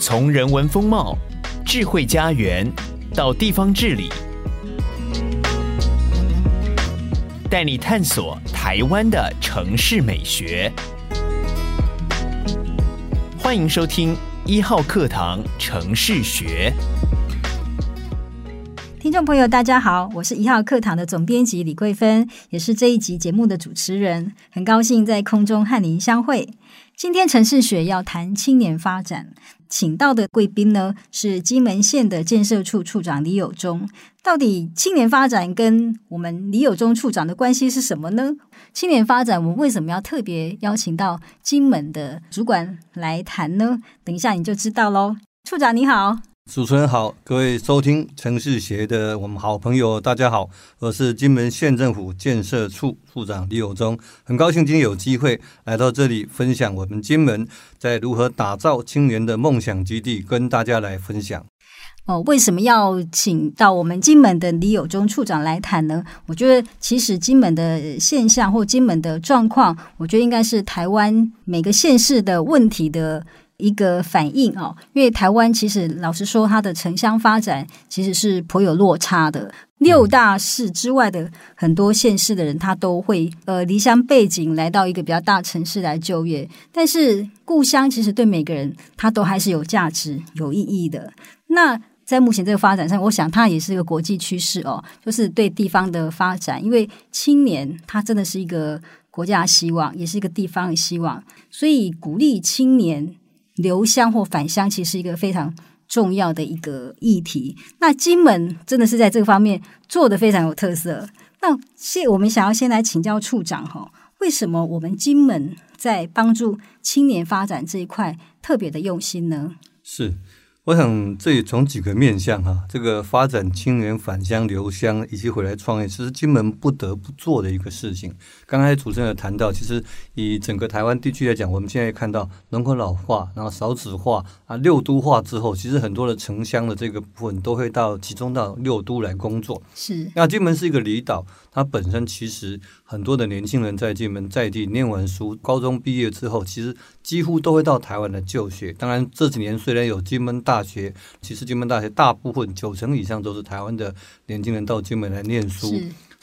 从人文风貌、智慧家园到地方治理，带你探索台湾的城市美学。欢迎收听一号课堂城市学。听众朋友，大家好，我是一号课堂的总编辑李桂芬，也是这一集节目的主持人，很高兴在空中和您相会。今天城市学要谈青年发展，请到的贵宾呢是金门县的建设处处长李友忠。到底青年发展跟我们李友忠处长的关系是什么呢？青年发展我们为什么要特别邀请到金门的主管来谈呢？等一下你就知道喽。处长你好。主持人好，各位收听城市学的我们好朋友，大家好，我是金门县政府建设处处长李友忠，很高兴今天有机会来到这里分享我们金门在如何打造青年的梦想基地，跟大家来分享。哦，为什么要请到我们金门的李友忠处长来谈呢？我觉得其实金门的现象或金门的状况，我觉得应该是台湾每个县市的问题的。一个反应哦，因为台湾其实老实说，它的城乡发展其实是颇有落差的。六大市之外的很多县市的人，他都会呃离乡背井来到一个比较大城市来就业。但是故乡其实对每个人，他都还是有价值、有意义的。那在目前这个发展上，我想它也是一个国际趋势哦，就是对地方的发展，因为青年他真的是一个国家希望，也是一个地方的希望，所以鼓励青年。留乡或返乡，其实是一个非常重要的一个议题。那金门真的是在这个方面做得非常有特色。那现我们想要先来请教处长哈，为什么我们金门在帮助青年发展这一块特别的用心呢？是。我想这也从几个面向哈，这个发展青年返乡留乡以及回来创业，其实金门不得不做的一个事情。刚才主持人有谈到，其实以整个台湾地区来讲，我们现在看到人口老化，然后少子化啊，六都化之后，其实很多的城乡的这个部分都会到集中到六都来工作。是。那金门是一个离岛，他本身其实很多的年轻人在金门在地念完书，高中毕业之后，其实几乎都会到台湾来就学。当然这几年虽然有金门大学其实，金门大学大部分九成以上都是台湾的年轻人到金门来念书，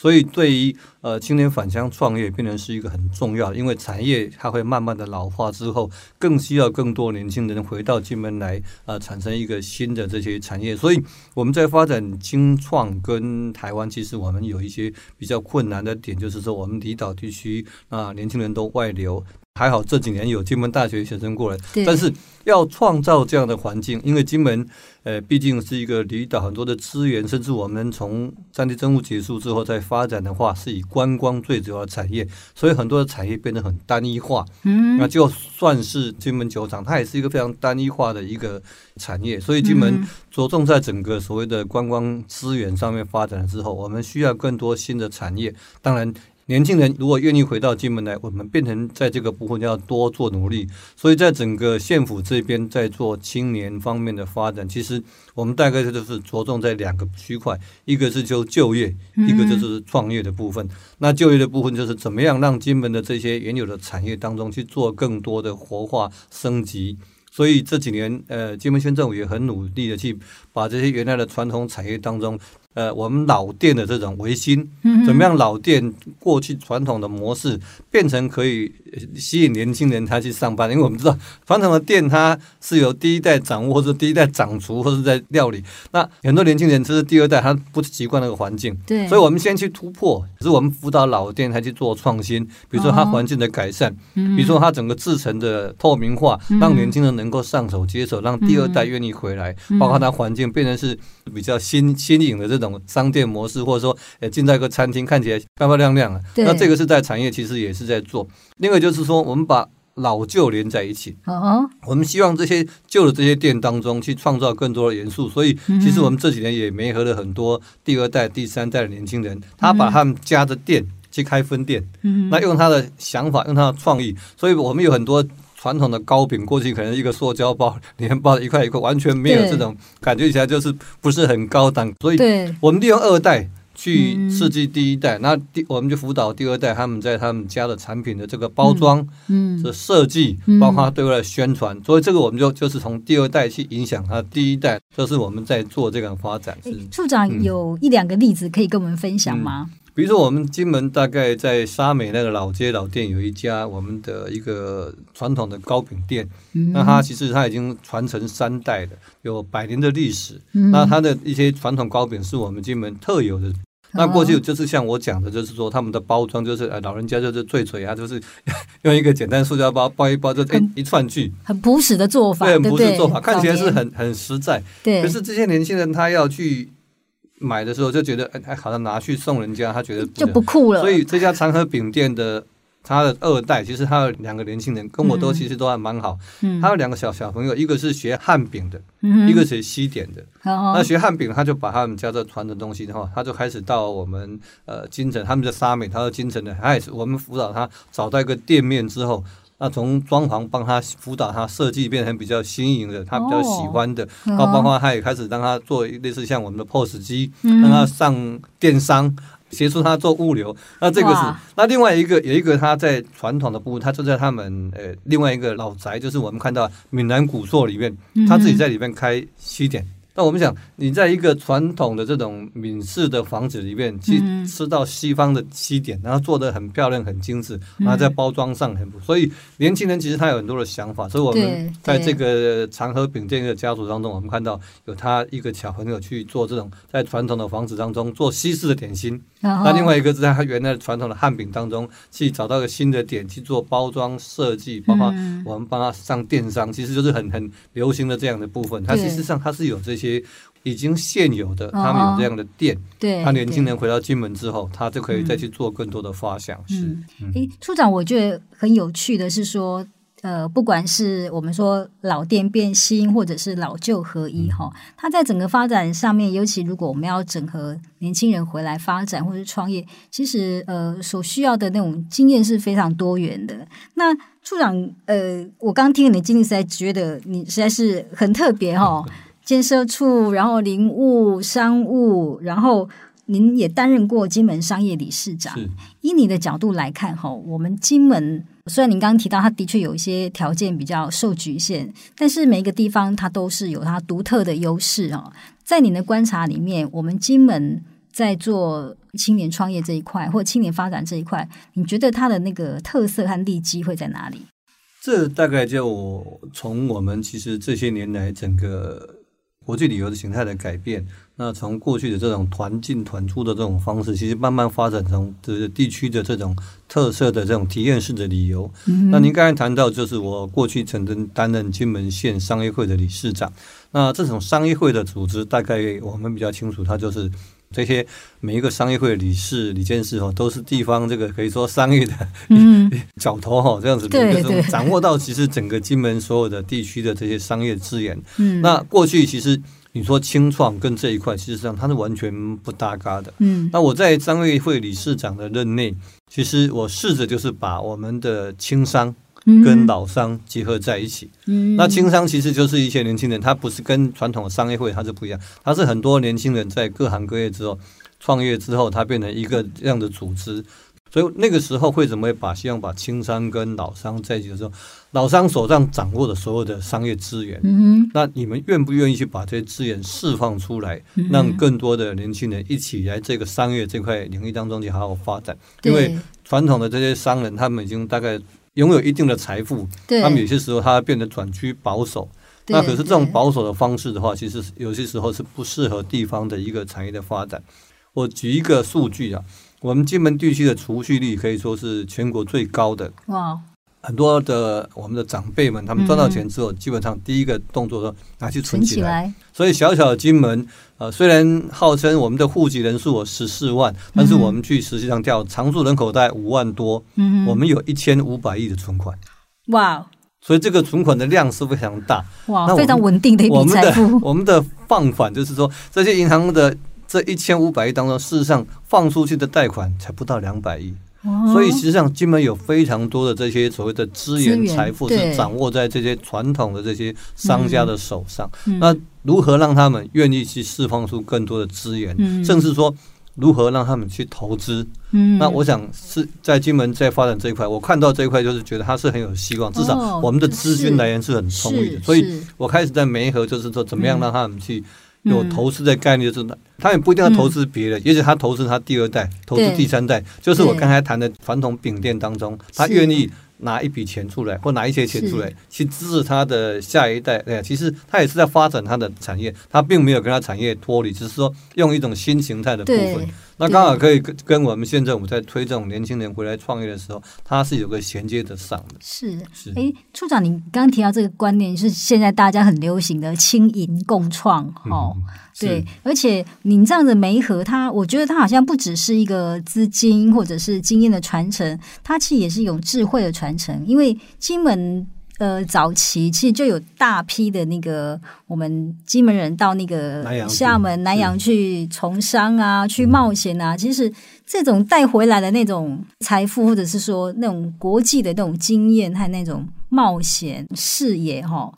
所以对于呃青年返乡创业，变成是一个很重要，因为产业它会慢慢的老化之后，更需要更多年轻人回到金门来、呃，产生一个新的这些产业。所以我们在发展青创跟台湾，其实我们有一些比较困难的点，就是说我们离岛地区啊，年轻人都外流。还好这几年有金门大学学生过来，但是要创造这样的环境，因为金门呃毕竟是一个离岛，很多的资源，甚至我们从战地政务结束之后再发展的话，是以观光最主要的产业，所以很多的产业变得很单一化。嗯，那就算是金门酒厂，它也是一个非常单一化的一个产业，所以金门着重在整个所谓的观光资源上面发展了之后，我们需要更多新的产业，当然。年轻人如果愿意回到金门来，我们变成在这个部分要多做努力。所以在整个县府这边在做青年方面的发展，其实我们大概就是着重在两个区块，一个是就就业，一个就是创业的部分。那就业的部分就是怎么样让金门的这些原有的产业当中去做更多的活化升级。所以这几年，呃，金门县政府也很努力的去把这些原来的传统产业当中。呃，我们老店的这种维新，怎么样？老店过去传统的模式变成可以吸引年轻人他去上班，因为我们知道传统的店它是由第一代掌握，或者第一代掌厨，或者在料理。那很多年轻人这是第二代，他不习惯那个环境，对，所以我们先去突破。可是我们辅导老店，他去做创新，比如说他环境的改善，比如说他整个制成的透明化，让年轻人能够上手接手，让第二代愿意回来，包括他环境变成是比较新新颖的这种。商店模式，或者说，呃，进到一个餐厅，看起来漂漂亮亮的。那这个是在产业，其实也是在做。另外就是说，我们把老旧连在一起。哦。我们希望这些旧的这些店当中，去创造更多的元素。所以，其实我们这几年也媒合了很多第二代、第三代的年轻人，他把他们家的店去开分店。嗯。那用他的想法，用他的创意，所以我们有很多。传统的糕饼过去可能一个塑胶包里面包一块一块，完全没有这种感觉起来就是不是很高档。所以，我们利用二代去刺激第一代，那第我们就辅导第二代，他们在他们家的产品的这个包装、嗯，的设计，包括对外的宣传，所以这个我们就就是从第二代去影响他第一代，这是我们在做这个发展。是。处长有一两个例子可以跟我们分享吗？嗯比如说，我们金门大概在沙美那个老街老店有一家我们的一个传统的糕饼店，嗯、那它其实它已经传承三代的，有百年的历史。嗯、那它的一些传统糕饼是我们金门特有的。嗯、那过去就是像我讲的，就是说他们的包装就是呃老人家就是最嘴啊，就是 用一个简单塑胶包包一包就一一串去，很朴实的做法，对，很朴实做法，看起来是很很实在。对，可是这些年轻人他要去。买的时候就觉得，哎，好像拿去送人家，他觉得不就不酷了。所以这家长和饼店的他的二代，其实他有两个年轻人，跟我都其实都还蛮好。嗯，他有两个小小朋友，一个是学汉饼的，嗯、一个是学西点的。嗯、那学汉饼，他就把他们家的传的东西的话，他就开始到我们呃金城，他们的沙美，他说金城的，他也是我们辅导他找到一个店面之后。那从装潢帮他辅导他设计变成比较新颖的，他比较喜欢的，然后包括他也开始让他做类似像我们的 POS 机，让他上电商，协助他做物流。那这个是，那另外一个有一个他在传统的部分，他就在他们呃另外一个老宅，就是我们看到闽南古厝里面，他自己在里面开西点。那我们想，你在一个传统的这种闽式的房子里面去吃到西方的西点，然后做的很漂亮、很精致，然后在包装上很不，所以年轻人其实他有很多的想法。所以我们在这个长和饼店的家族当中，我们看到有他一个小朋友去做这种在传统的房子当中做西式的点心，那另外一个是在他原来传统的汉饼当中去找到一个新的点去做包装设计，包括我们帮他上电商，其实就是很很流行的这样的部分。他其实上他是有这些。些已经现有的，他们有这样的店，对，他年轻人回到金门之后，他就可以再去做更多的发想。是，诶，处长，我觉得很有趣的是说，呃，不管是我们说老店变新，或者是老旧合一，哈，它在整个发展上面，尤其如果我们要整合年轻人回来发展或者创业，其实呃，所需要的那种经验是非常多元的。那处长，呃，我刚听你的经历，实在觉得你实在是很特别，哈。建设处，然后林务商务，然后您也担任过金门商业理事长。是以你的角度来看，哈，我们金门虽然您刚刚提到它的确有一些条件比较受局限，但是每一个地方它都是有它独特的优势哦。在您的观察里面，我们金门在做青年创业这一块，或青年发展这一块，你觉得它的那个特色和利基会在哪里？这大概就从我们其实这些年来整个。国际旅游的形态的改变，那从过去的这种团进团出的这种方式，其实慢慢发展成这地区的这种特色的这种体验式的旅游。嗯、那您刚才谈到，就是我过去曾经担任金门县商业会的理事长。那这种商业会的组织，大概我们比较清楚，它就是。这些每一个商业会的理事、理监事哦，都是地方这个可以说商业的 角头哈，这样子的，就是掌握到其实整个金门所有的地区的这些商业资源。嗯，那过去其实你说清创跟这一块，其实上它是完全不搭嘎的。嗯，那我在商业会理事长的任内，其实我试着就是把我们的轻商。跟老商结合在一起，嗯，那轻商其实就是一些年轻人，他不是跟传统的商业会，他是不一样，他是很多年轻人在各行各业之后创业之后，他变成一个这样的组织，所以那个时候会怎么会把希望把轻商跟老商在一起的时候，老商手上掌握的所有的商业资源，嗯，那你们愿不愿意去把这些资源释放出来，让更多的年轻人一起来这个商业这块领域当中去好好发展？因为传统的这些商人，他们已经大概。拥有一定的财富，对他们有些时候他变得转趋保守。那可是这种保守的方式的话，其实有些时候是不适合地方的一个产业的发展。我举一个数据啊，我们金门地区的储蓄率可以说是全国最高的。哇！很多的我们的长辈们，他们赚到钱之后，嗯、基本上第一个动作说拿去存起来。起来所以小小的金门，呃，虽然号称我们的户籍人数有十四万，但是我们去实际上调常住人口大概五万多，嗯、我们有一千五百亿的存款。哇！所以这个存款的量是非常大。哇！非常稳定的一笔财富。我们的我们的放款就是说，这些银行的这一千五百亿当中，事实上放出去的贷款才不到两百亿。所以实际上，金门有非常多的这些所谓的资源财富是掌握在这些传统的这些商家的手上。那如何让他们愿意去释放出更多的资源，甚至说如何让他们去投资。嗯，那我想是在金门在发展这一块，我看到这一块就是觉得它是很有希望，至少我们的资金来源是很充裕的，所以我开始在媒合，就是说怎么样让他们去。有投资的概念，就是他也不一定要投资别的，也许他投资他第二代，投资第三代，就是我刚才谈的传统饼店当中，他愿意拿一笔钱出来，或拿一些钱出来去支持他的下一代。哎呀，其实他也是在发展他的产业，他并没有跟他产业脱离，只是说用一种新形态的部分。那刚好可以跟跟我们现在我们在推这种年轻人回来创业的时候，它是有个衔接的上的。是是，哎，处长，你刚刚提到这个观念是现在大家很流行的轻盈共创，哦，对，而且您这样的媒合，它我觉得它好像不只是一个资金或者是经验的传承，它其实也是一种智慧的传承，因为金门。呃，早期其实就有大批的那个我们金门人到那个厦门南洋去从商啊，去冒险啊。其实这种带回来的那种财富，或者是说那种国际的那种经验和那种冒险视野，哈，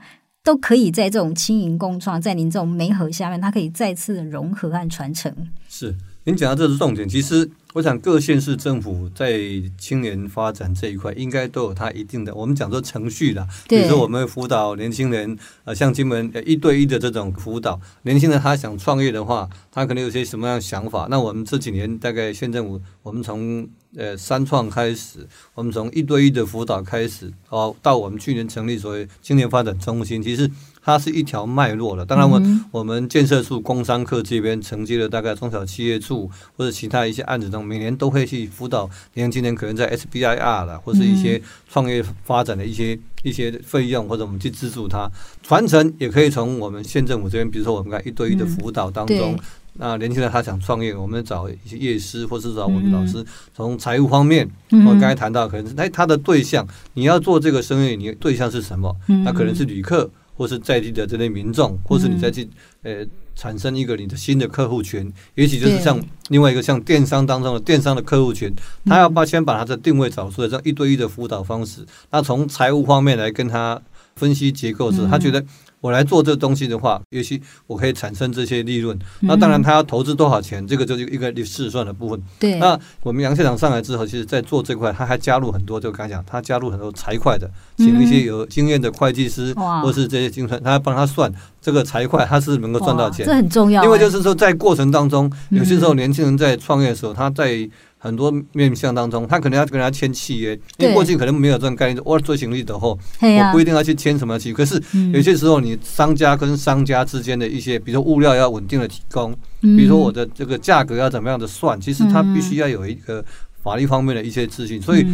都可以在这种轻盈共创，在您这种媒合下面，它可以再次融合和传承。是。您讲到这是重点，其实我想各县市政府在青年发展这一块，应该都有它一定的，我们讲说程序啦。比如说我们辅导年轻人，呃，像金门一对一的这种辅导，年轻人他想创业的话，他可能有些什么样的想法？那我们这几年大概县政府，我们从呃三创开始，我们从一对一的辅导开始，哦，到我们去年成立所谓青年发展中心，其实。它是一条脉络的，当然我我们建设处工商科这边承接了大概中小企业处或者其他一些案子中，每年都会去辅导年轻人，可能在 SBIR 了或是一些创业发展的一些一些费用，或者我们去资助他传承，也可以从我们县政府这边，比如说我们看一对一的辅导当中，那年轻人他想创业，我们找一些业师或是找我们老师，从财务方面，我刚才谈到可能哎他的对象，你要做这个生意，你的对象是什么？那可能是旅客。或是在地的这类民众，或是你再去呃产生一个你的新的客户群，也许就是像另外一个像电商当中的电商的客户群，他要把先把他的定位找出来，这样一对一的辅导方式。那从财务方面来跟他分析结构时，他觉得。我来做这东西的话，也许我可以产生这些利润。那当然，他要投资多少钱，这个就是一个试算的部分。对。那我们杨县长上来之后，其实在做这块，他还加入很多，就刚才讲，他加入很多财会的，请一些有经验的会计师，或是这些精算，他帮他算这个财会，他是能够赚到钱。这很重要。因为就是说，在过程当中，有些时候年轻人在创业的时候，他在。很多面向当中，他可能要跟人家签契约，因为过去可能没有这种概念。我做行李的后，我不一定要去签什么契约。可是有些时候，你商家跟商家之间的一些，比如说物料要稳定的提供，比如说我的这个价格要怎么样的算，其实他必须要有一个法律方面的一些资讯。所以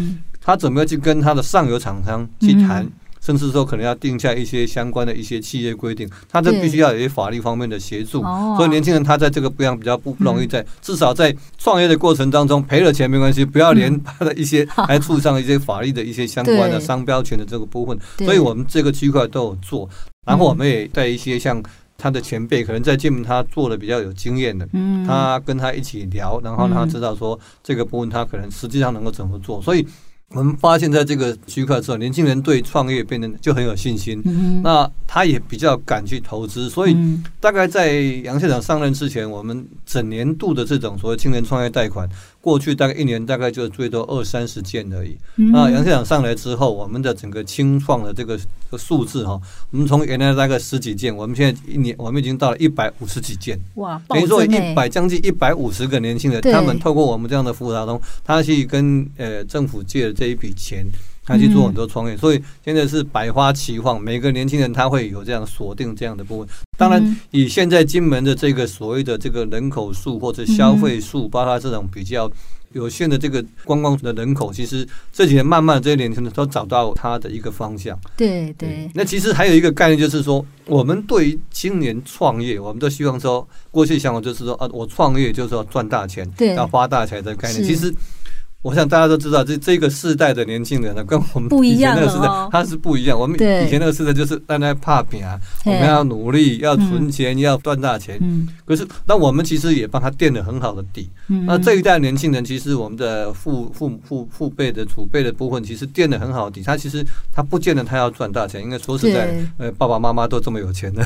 他怎么样去跟他的上游厂商去谈？甚至说可能要定下一些相关的一些企业规定，他这必须要有一些法律方面的协助。所以年轻人他在这个不样比较不不容易在，至少在创业的过程当中赔了钱没关系，不要连他的一些 还触上一些法律的一些相关的商标权的这个部分。所以我们这个区块都有做，然后我们也在一些像他的前辈，可能在金门他做的比较有经验的，他跟他一起聊，然后让他知道说这个部分他可能实际上能够怎么做，所以。我们发现，在这个区块之后，年轻人对创业变得就很有信心。嗯、那他也比较敢去投资，所以大概在杨县长上任之前，我们整年度的这种所谓青年创业贷款。过去大概一年大概就最多二三十件而已。那杨县长上来之后，我们的整个清创的这个数字哈，我们从原来大概十几件，我们现在一年我们已经到了一百五十几件。哇，等于说一百将近一百五十个年轻人，他们透过我们这样的服务当中，他去跟呃政府借了这一笔钱。他去做很多创业，所以现在是百花齐放，每个年轻人他会有这样锁定这样的部分。当然，以现在金门的这个所谓的这个人口数或者消费数，包括这种比较有限的这个观光的人口，其实这几年慢慢这些年轻人都找到他的一个方向。对对。那其实还有一个概念就是说，我们对于青年创业，我们都希望说，过去想法就是说啊，我创业就是要赚大钱，要发大财的概念。其实。我想大家都知道，这这个世代的年轻人呢，跟我们以前那个时代他是不一样。我们以前那个时代就是大家怕拼啊，我们要努力，要存钱，要赚大钱。可是，那我们其实也帮他垫了很好的底。那这一代年轻人，其实我们的父父父父辈的储备的部分，其实垫了很好的底。他其实他不见得他要赚大钱，应该说实在，呃，爸爸妈妈都这么有钱的。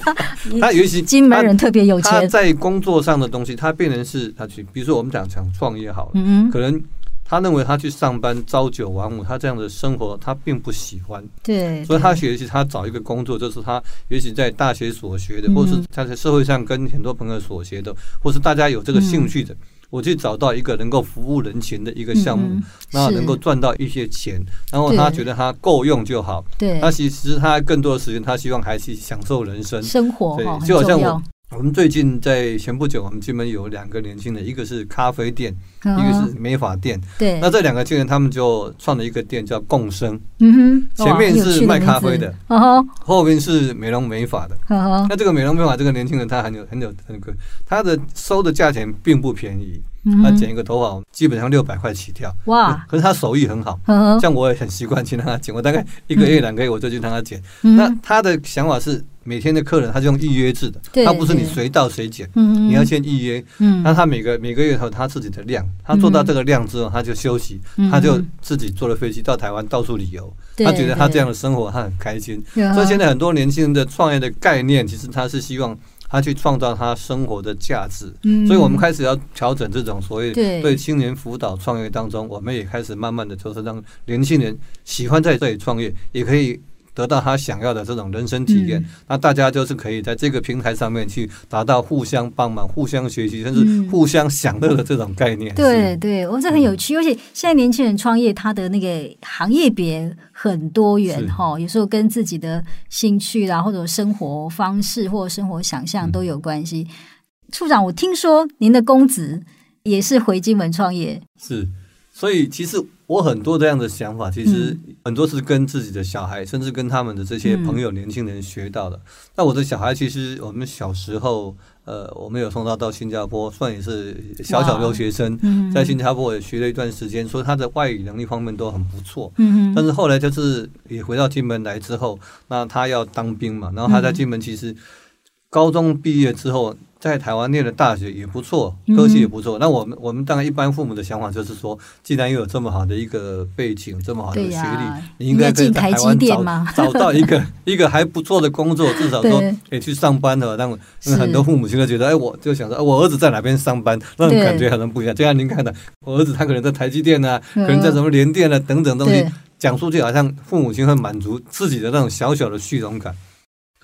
他尤其金门人特别有钱。他在工作上的东西，他变成是他去，比如说我们讲讲创业好了，可能。他认为他去上班朝九晚五，他这样的生活他并不喜欢。对，所以他学习，他找一个工作，就是他也许在大学所学的，或是他在社会上跟很多朋友所学的，或是大家有这个兴趣的，我去找到一个能够服务人群的一个项目，那能够赚到一些钱，然后他觉得他够用就好。对，他其实他更多的时间，他希望还是享受人生生活，对，就好像我。我们最近在前不久，我们金门有两个年轻人，一个是咖啡店，一个是美发店。对，那这两个青年他们就创了一个店，叫共生。嗯哼，前面是卖咖啡的，后面是美容美发的。那这个美容美发这个年轻人他很有很有很有，他的收的价钱并不便宜。他剪一个头发基本上六百块起跳。哇！可是他手艺很好，像我也很习惯去让他剪。我大概一个月两个月我就去让他剪。那他的想法是。每天的客人，他是用预约制的，他不是你随到随剪，你要先预约。那他每个每个月有他自己的量，他做到这个量之后，他就休息，他就自己坐了飞机到台湾到处旅游。他觉得他这样的生活他很开心。所以现在很多年轻人的创业的概念，其实他是希望他去创造他生活的价值。所以我们开始要调整这种所谓对青年辅导创业当中，我们也开始慢慢的就是让年轻人喜欢在这里创业，也可以。得到他想要的这种人生体验，嗯、那大家就是可以在这个平台上面去达到互相帮忙、互相学习，甚至互相享乐的这种概念。嗯、对对，我这很有趣，而且现在年轻人创业，他的那个行业别很多元哈，有时候跟自己的兴趣啦，或者生活方式或者生活想象都有关系。嗯、处长，我听说您的公子也是回金门创业，是。所以，其实我很多这样的想法，其实很多是跟自己的小孩，甚至跟他们的这些朋友、年轻人学到的。那我的小孩，其实我们小时候，呃，我们有送他到新加坡，算也是小小留学生，在新加坡也学了一段时间，所以他的外语能力方面都很不错。但是后来就是也回到金门来之后，那他要当兵嘛，然后他在金门其实高中毕业之后。在台湾念的大学也不错，科系也不错。嗯、那我们我们当然一般父母的想法就是说，既然又有这么好的一个背景，这么好的学历，啊、你应该可以在台湾找找到一个 一个还不错的工作，至少说可以去上班的。但因为很多父母亲都觉得，哎，我就想说，我儿子在哪边上班，那种感觉可能不一样。就像您看的，我儿子他可能在台积电啊，可能在什么联电啊等等东西，讲出去好像父母亲会满足自己的那种小小的虚荣感。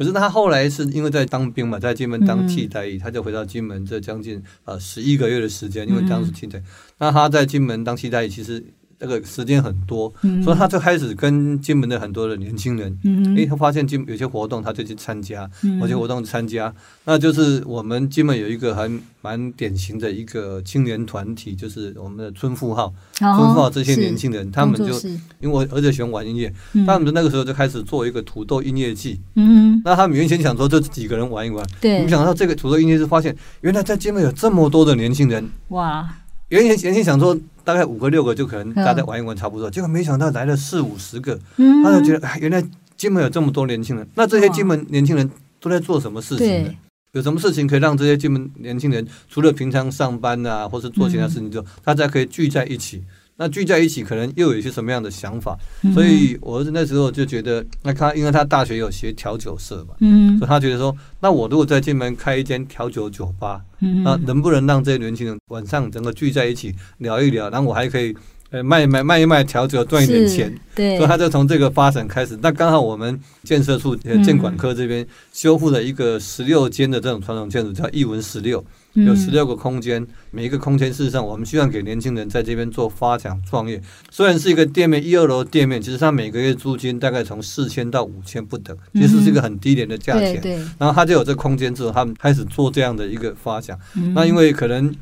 可是他后来是因为在当兵嘛，在金门当替代役，他就回到金门这将近呃十一个月的时间，因为当时替代。那他在金门当替代役，其实。这个时间很多，所以他就开始跟金门的很多的年轻人，诶，他发现金有些活动，他就去参加，有些活动参加，那就是我们金门有一个还蛮典型的一个青年团体，就是我们的村富号，春富号这些年轻人，他们就因为我儿子喜欢玩音乐，他们那个时候就开始做一个土豆音乐季，嗯。那他们原先想说这几个人玩一玩，没想到这个土豆音乐季发现，原来在金门有这么多的年轻人，哇！原先原先想说大概五个六个就可能大家玩一玩差不多，结果没想到来了四五十个，他就觉得原来金门有这么多年轻人，那这些金门年轻人都在做什么事情呢？有什么事情可以让这些金门年轻人除了平常上班啊，或是做其他事情之后，大家可以聚在一起？那聚在一起，可能又有一些什么样的想法？所以我儿子那时候就觉得，那他因为他大学有学调酒社嘛，嗯所以他觉得说，那我如果在金门开一间调酒酒吧，那能不能让这些年轻人晚上整个聚在一起聊一聊？然后我还可以。呃，卖卖卖一卖调酒赚一点钱，对，所以他就从这个发展开始。那刚好我们建设处建管科这边修复了一个十六间的这种传统建筑，叫艺文十六，有十六个空间，每一个空间事实上我们希望给年轻人在这边做发展创业。虽然是一个店面，一二楼店面，其实他每个月租金大概从四千到五千不等，其实是一个很低廉的价钱。然后他就有这空间之后，他们开始做这样的一个发展。那因为可能。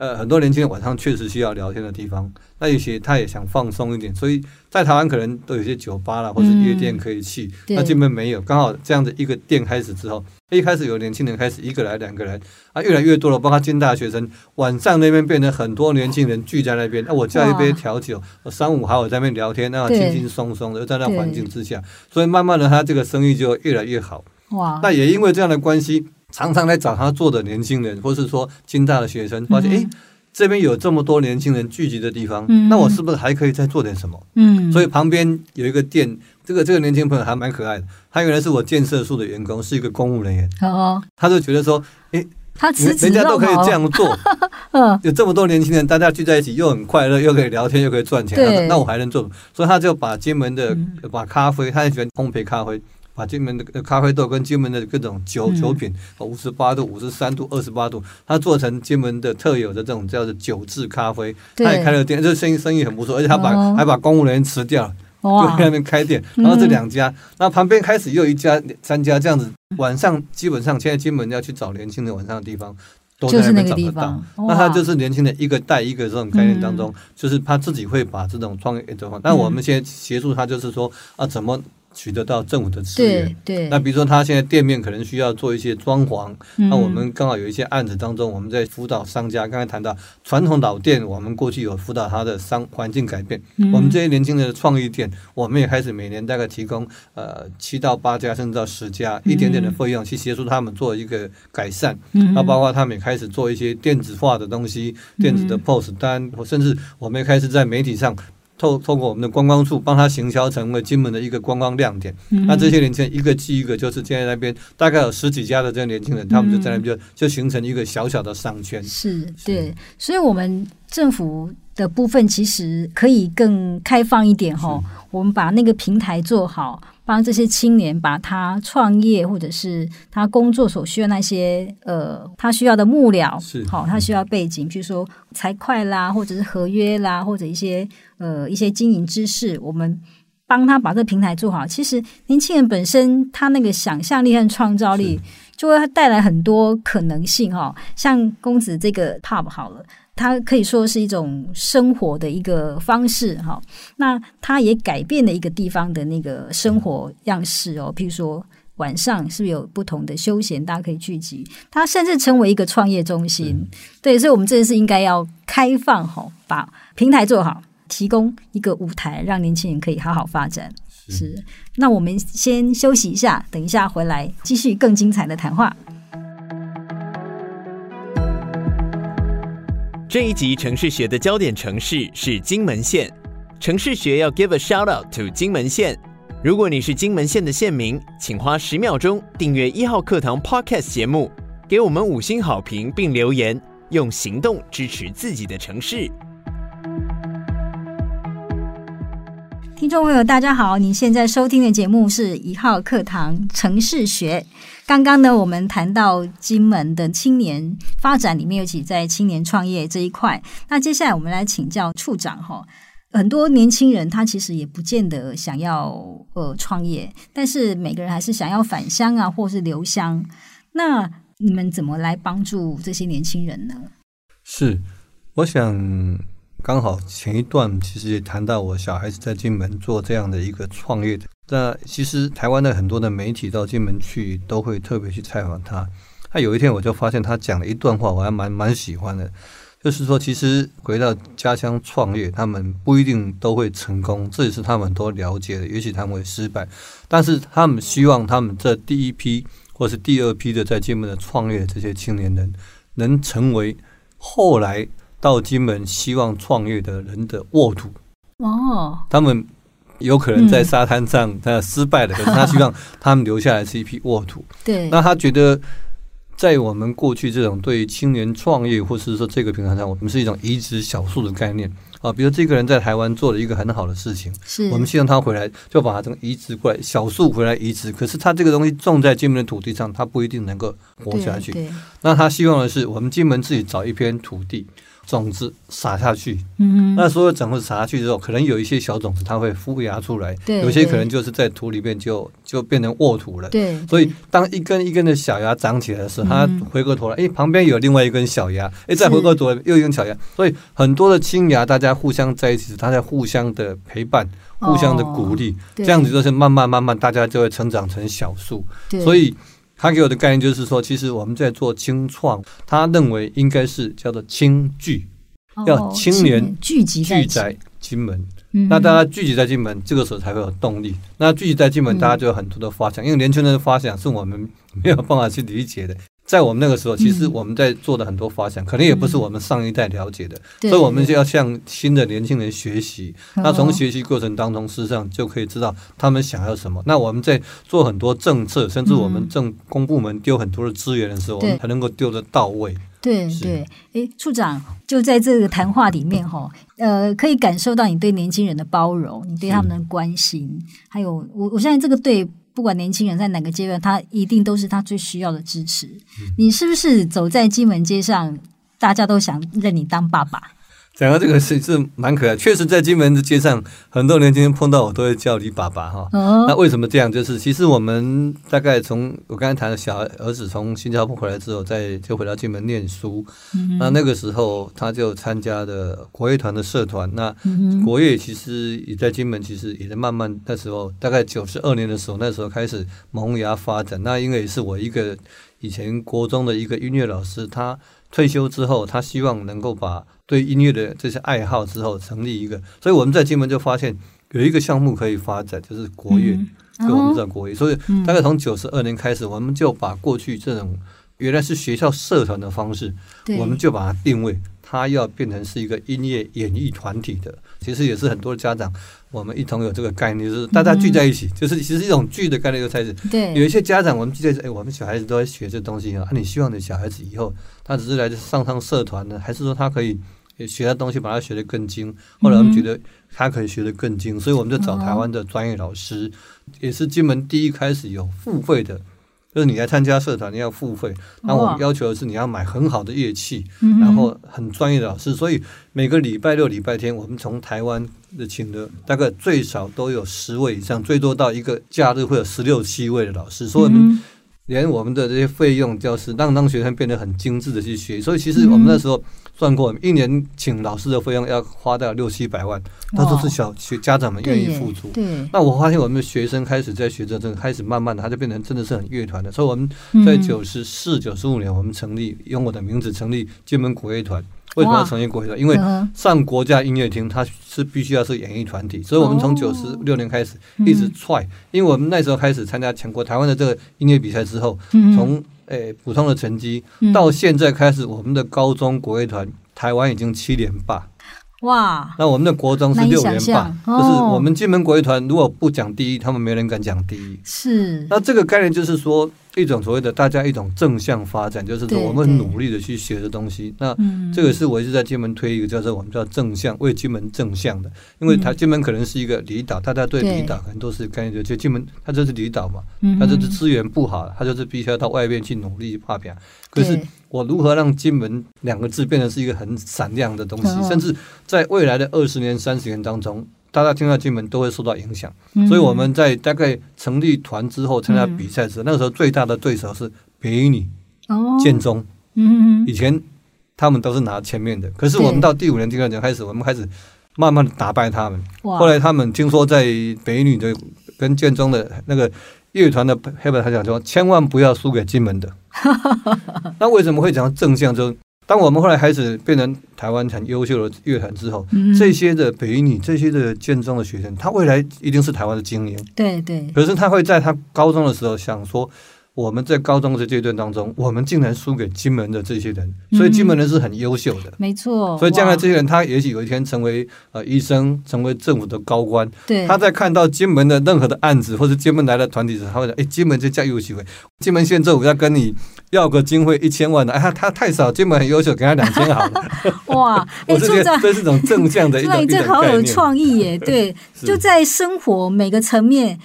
呃，很多年轻人晚上确实需要聊天的地方，那也许他也想放松一点，所以在台湾可能都有些酒吧啦，或是夜店可以去，嗯、那这边没有，刚好这样的一个店开始之后，一开始有年轻人开始一个来两个来，啊，越来越多了，包括金大学生，晚上那边变成很多年轻人聚在那边，那我叫一杯调酒，三五好友在那边聊天，那轻轻松松的，在那环境之下，所以慢慢的他这个生意就越来越好。哇，那也因为这样的关系。常常来找他做的年轻人，或是说金大的学生，发现哎、嗯，这边有这么多年轻人聚集的地方，嗯，那我是不是还可以再做点什么？嗯，所以旁边有一个店，这个这个年轻朋友还蛮可爱的。他原来是我建设处的员工，是一个公务人员。哦，他就觉得说，哎，他辞职，人家都可以这样做，嗯，有这么多年轻人，大家聚在一起又很快乐，又可以聊天，又可以赚钱，对，那我还能做，所以他就把金门的把咖啡，他很喜欢烘焙咖啡。把金门的咖啡豆跟金门的各种酒酒品，五十八度、五十三度、二十八度，他做成金门的特有的这种叫做酒制咖啡。他也开了店，这生意生意很不错，而且他把、哦、还把公务人员辞掉了，就在那边开店。然后这两家，那、嗯、旁边开始又一家、三家这样子。晚上基本上现在金门要去找年轻的晚上的地方，都在那边找得到。那他就是年轻人一个带一个这种概念当中，就是他自己会把这种创业的话，那我们现在协助他，就是说啊怎么。取得到政府的资源，对对。那比如说他现在店面可能需要做一些装潢，嗯、那我们刚好有一些案子当中，我们在辅导商家。刚才谈到传统老店，我们过去有辅导他的商环境改变。嗯、我们这些年轻人的创意店，我们也开始每年大概提供呃七到八家甚至到十家一点点的费用去协助他们做一个改善。嗯。那包括他们也开始做一些电子化的东西，电子的 POS 单，或甚至我们也开始在媒体上。透透过我们的观光处帮他行销，成为金门的一个观光亮点。嗯、那这些年轻人一个接一个，就是现在那边大概有十几家的这些年轻人，嗯、他们就在那边就就形成一个小小的商圈。是对，所以我们政府的部分其实可以更开放一点哈。我们把那个平台做好。帮这些青年把他创业或者是他工作所需要那些呃，他需要的幕僚是好，他需要背景，比如说财会啦，或者是合约啦，或者一些呃一些经营知识，我们帮他把这个平台做好。其实年轻人本身他那个想象力和创造力，就会带来很多可能性哈。像公子这个 pub 好了。它可以说是一种生活的一个方式哈，那它也改变了一个地方的那个生活样式哦。譬如说晚上是不是有不同的休闲，大家可以聚集？它甚至成为一个创业中心。对，所以，我们这是应该要开放哈，把平台做好，提供一个舞台，让年轻人可以好好发展。是，那我们先休息一下，等一下回来继续更精彩的谈话。这一集城市学的焦点城市是金门县，城市学要 give a shout out to 金门县。如果你是金门县的县民，请花十秒钟订阅一号课堂 podcast 节目，给我们五星好评并留言，用行动支持自己的城市。听众朋友，大家好，你现在收听的节目是一号课堂城市学。刚刚呢，我们谈到金门的青年发展里面，尤其在青年创业这一块。那接下来我们来请教处长哈，很多年轻人他其实也不见得想要呃创业，但是每个人还是想要返乡啊，或是留乡。那你们怎么来帮助这些年轻人呢？是，我想刚好前一段其实也谈到我小孩子在金门做这样的一个创业的。那其实台湾的很多的媒体到金门去，都会特别去采访他。他有一天我就发现他讲了一段话，我还蛮蛮喜欢的，就是说其实回到家乡创业，他们不一定都会成功，这也是他们都了解的，也许他们会失败，但是他们希望他们这第一批或是第二批的在金门的创业的这些青年人，能成为后来到金门希望创业的人的沃土。哦，他们。有可能在沙滩上他失败了，可是他希望 他们留下来是一批沃土。对，那他觉得在我们过去这种对于青年创业，或是说这个平台上，我们是一种移植小树的概念啊。比如这个人在台湾做了一个很好的事情，是我们希望他回来就把他这个移植过来，小树回来移植。可是他这个东西种在金门的土地上，他不一定能够活下去。那他希望的是，我们金门自己找一片土地。种子撒下去，嗯，那所有种子撒下去之后，可能有一些小种子它会孵芽出来，对，有些可能就是在土里面就就变成沃土了，对。所以当一根一根的小芽长起来的时候，它回过头来，哎，旁边有另外一根小芽，哎，再回过头来又一根小芽，所以很多的青芽大家互相在一起，它在互相的陪伴，互相的鼓励，这样子就是慢慢慢慢大家就会成长成小树，所以。他给我的概念就是说，其实我们在做清创，他认为应该是叫做清聚，要青年聚集在金门。那大家聚集在金门，这个时候才会有动力。那聚集在金门，大家就有很多的发想，因为年轻人的发想是我们没有办法去理解的。在我们那个时候，其实我们在做的很多发想，可能也不是我们上一代了解的，所以我们就要向新的年轻人学习。那从学习过程当中，事实上就可以知道他们想要什么。那我们在做很多政策，甚至我们政公部门丢很多的资源的时候，我们才能够丢得到位。对对，哎，处长就在这个谈话里面哈，呃，可以感受到你对年轻人的包容，你对他们的关心，还有我我相信这个对。不管年轻人在哪个阶段，他一定都是他最需要的支持。你是不是走在金门街上，大家都想认你当爸爸？讲到这个是是蛮可爱，确实在金门的街上，很多年轻人碰到我都会叫你爸爸哈。哦、那为什么这样？就是其实我们大概从我刚才谈的小儿子从新加坡回来之后，再就回到金门念书。嗯、那那个时候他就参加的国乐团的社团。那国乐其实也在金门，其实也在慢慢那时候大概九十二年的时候，那时候开始萌芽发展。那因为是我一个以前国中的一个音乐老师，他退休之后，他希望能够把对音乐的这些爱好之后成立一个，所以我们在金门就发现有一个项目可以发展，就是国乐，就、嗯、我们叫国乐。所以大概从九十二年开始，我们就把过去这种原来是学校社团的方式，对。我们就把它定位，它要变成是一个音乐演艺团体的。其实也是很多家长，我们一同有这个概念，就是大家聚在一起，嗯、就是其实一种聚的概念就开始。对，有一些家长，我们聚在一起，哎，我们小孩子都在学这东西啊，你希望你小孩子以后他只是来上上社团呢，还是说他可以？学的东西，把它学得更精。后来我们觉得他可以学得更精，所以我们就找台湾的专业老师，也是金门第一开始有付费的，就是你来参加社团你要付费。那我们要求的是你要买很好的乐器，然后很专业的老师。所以每个礼拜六、礼拜天，我们从台湾的请的大概最少都有十位以上，最多到一个假日会有十六七位的老师。所以我们连我们的这些费用，就是让让学生变得很精致的去学。所以其实我们那时候。算过，一年请老师的费用要花掉六七百万，那都是小学家长们愿意付出。对，那我发现我们的学生开始在学这这个，开始慢慢的，他就变成真的是很乐团的。所以我们在九十四、九十五年，我们成立用我的名字成立金门国乐团。为什么要成立国乐团？因为上国家音乐厅，它是必须要是演艺团体，所以我们从九十六年开始一直踹。因为我们那时候开始参加全国台湾的这个音乐比赛之后，从诶、欸，普通的成绩到现在开始，我们的高中国乐团台湾已经七连霸。哇！那我们的国中是六连霸，哦、就是我们金门国乐团如果不讲第一，他们没人敢讲第一。是。那这个概念就是说。一种所谓的大家一种正向发展，就是说我们很努力的去学的东西。那这个是我一直在金门推一个叫做我们叫正向，为金门正向的。因为它金门可能是一个离岛，大家对离岛可能都是概念，就金门它就是离岛嘛，它就是资源不好，它就是必须要到外面去努力发表。可是我如何让金门两个字变成是一个很闪亮的东西，甚至在未来的二十年、三十年当中。大家听到金门都会受到影响，嗯、所以我们在大概成立团之后参加比赛时，嗯、那个时候最大的对手是北一女、哦、建中。嗯、以前他们都是拿前面的，可是我们到第五年、第六年开始，我们开始慢慢的打败他们。后来他们听说在北一女的跟建中的那个乐团的黑板，他讲说千万不要输给金门的。那为什么会讲正向？就当我们后来孩子变成台湾很优秀的乐团之后，嗯、这些的北一女、这些的建中的学生，他未来一定是台湾的精英。对对。可是他会在他高中的时候想说。我们在高中的阶段当中，我们竟然输给金门的这些人，所以金门人是很优秀的，没错。所以将来这些人，他也许有一天成为呃医生，成为政府的高官。对，他在看到金门的任何的案子，或者金门来的团体时，他会说：“哎，金门这家有机会，金门县政府要跟你要个经费一千万的，哎，他他太少，金门很优秀，给他两千好了。”哇，我是觉得这是一种正向的一种，一种这好有创意耶！对，就在生活每个层面。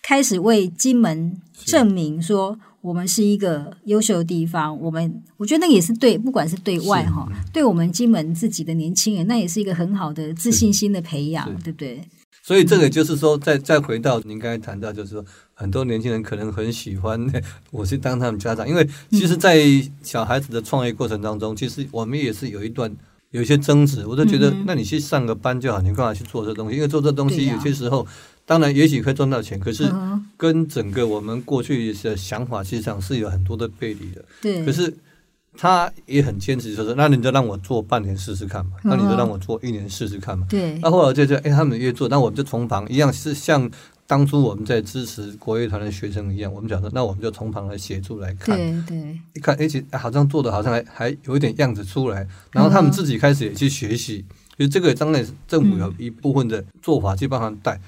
开始为金门证明说我们是一个优秀的地方。我们我觉得那也是对，不管是对外哈，对我们金门自己的年轻人，那也是一个很好的自信心的培养，对不对？所以这个就是说，再再回到您刚才谈到，就是说很多年轻人可能很喜欢 我去当他们家长，因为其实，在小孩子的创业过程当中，其实我们也是有一段有一些争执。我都觉得，那你去上个班就好，你干嘛去做这东西？因为做这东西有些时候，当然也许可以赚到钱，可是跟整个我们过去的想法，实际上是有很多的背离的。对，可是。他也很坚持，就是那你就让我做半年试试看嘛，那你就让我做一年试试看嘛。对。那后来就就哎，他们越做，那我们就从旁一样，是像当初我们在支持国乐团的学生一样，我们讲说，那我们就从旁来协助来看。对对。一看，而且好像做的好像还还有一点样子出来，然后他们自己开始也去学习，所以这个当然政府有一部分的做法去帮他们带，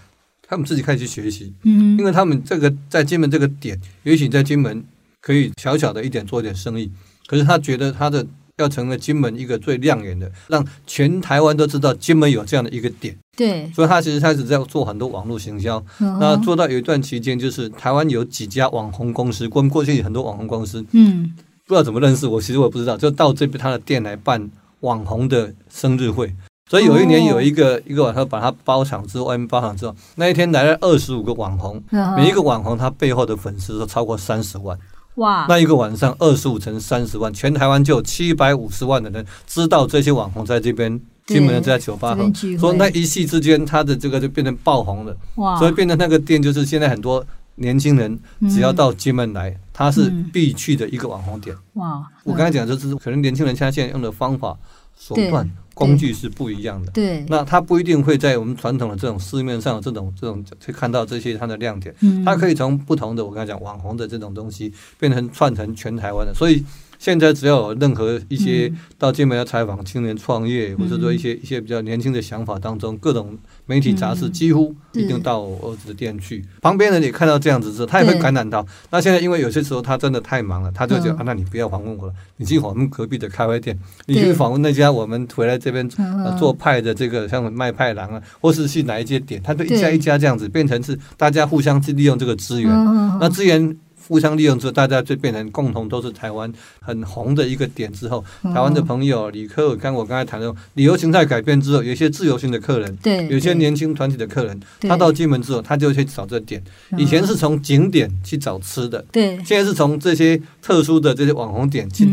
他们自己开始去学习。嗯。因为他们这个在金门这个点，也许在金门可以小小的一点做一点生意。可是他觉得他的要成为金门一个最亮眼的，让全台湾都知道金门有这样的一个点。对，所以他其实开始在做很多网络行销。那做到有一段期间，就是台湾有几家网红公司，过过去有很多网红公司，嗯，不知道怎么认识我，其实我也不知道，就到这边他的店来办网红的生日会。所以有一年有一个一个晚上把它包场之后，外面包场之后，那一天来了二十五个网红，每一个网红他背后的粉丝都超过三十万。哇！那一个晚上二十五乘三十万，全台湾就有七百五十万的人知道这些网红在这边金门的这家酒吧喝，所以那一夕之间，他的这个就变成爆红了。哇！所以变成那个店就是现在很多年轻人只要到金门来，他、嗯、是必去的一个网红点。哇！我刚才讲就是可能年轻人他现在用的方法手段。工具是不一样的，对，那他不一定会在我们传统的这种市面上这种这种去看到这些它的亮点，嗯，他可以从不同的我刚才讲网红的这种东西变成串成全台湾的，所以。现在只要有任何一些到金门要采访青年创业，或者说一些一些比较年轻的想法当中，各种媒体杂志几乎一定到我儿子的店去。旁边人也看到这样子之后，他也会感染到。那现在因为有些时候他真的太忙了，他就讲啊，那你不要访问我了，你去访问隔壁的咖啡店，你去访问那家我们回来这边做派的这个像卖派郎啊，或是去哪一些点，他都一家一家这样子变成是大家互相去利用这个资源，那资源。互相利用之后，大家就变成共同都是台湾很红的一个点。之后，台湾的朋友、旅客，刚我刚才谈到旅游形态改变之后，有一些自由行的客人，对，有些年轻团体的客人，他到金门之后，他就去找这点。以前是从景点去找吃的，对，现在是从这些特殊的这些网红点去